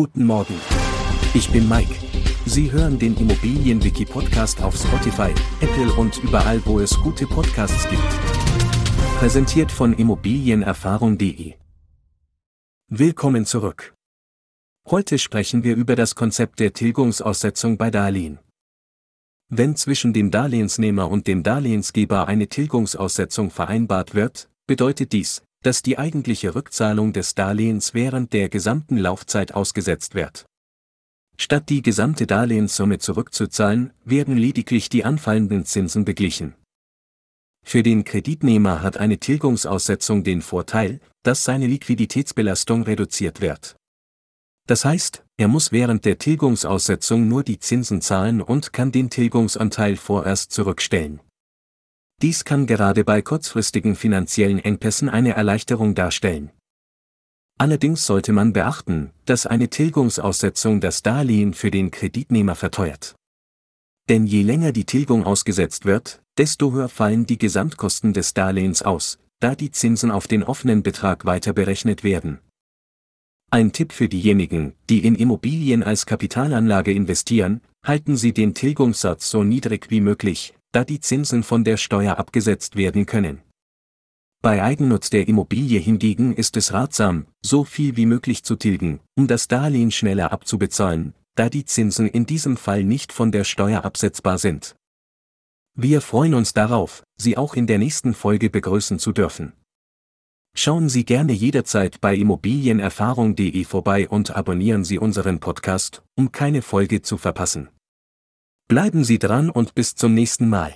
Guten Morgen. Ich bin Mike. Sie hören den Immobilienwiki-Podcast auf Spotify, Apple und überall, wo es gute Podcasts gibt. Präsentiert von Immobilienerfahrung.de. Willkommen zurück. Heute sprechen wir über das Konzept der Tilgungsaussetzung bei Darlehen. Wenn zwischen dem Darlehensnehmer und dem Darlehensgeber eine Tilgungsaussetzung vereinbart wird, bedeutet dies, dass die eigentliche Rückzahlung des Darlehens während der gesamten Laufzeit ausgesetzt wird. Statt die gesamte Darlehenssumme zurückzuzahlen, werden lediglich die anfallenden Zinsen beglichen. Für den Kreditnehmer hat eine Tilgungsaussetzung den Vorteil, dass seine Liquiditätsbelastung reduziert wird. Das heißt, er muss während der Tilgungsaussetzung nur die Zinsen zahlen und kann den Tilgungsanteil vorerst zurückstellen. Dies kann gerade bei kurzfristigen finanziellen Engpässen eine Erleichterung darstellen. Allerdings sollte man beachten, dass eine Tilgungsaussetzung das Darlehen für den Kreditnehmer verteuert. Denn je länger die Tilgung ausgesetzt wird, desto höher fallen die Gesamtkosten des Darlehens aus, da die Zinsen auf den offenen Betrag weiter berechnet werden. Ein Tipp für diejenigen, die in Immobilien als Kapitalanlage investieren, halten Sie den Tilgungssatz so niedrig wie möglich, da die Zinsen von der Steuer abgesetzt werden können. Bei Eigennutz der Immobilie hingegen ist es ratsam, so viel wie möglich zu tilgen, um das Darlehen schneller abzubezahlen, da die Zinsen in diesem Fall nicht von der Steuer absetzbar sind. Wir freuen uns darauf, Sie auch in der nächsten Folge begrüßen zu dürfen. Schauen Sie gerne jederzeit bei immobilienerfahrung.de vorbei und abonnieren Sie unseren Podcast, um keine Folge zu verpassen. Bleiben Sie dran und bis zum nächsten Mal.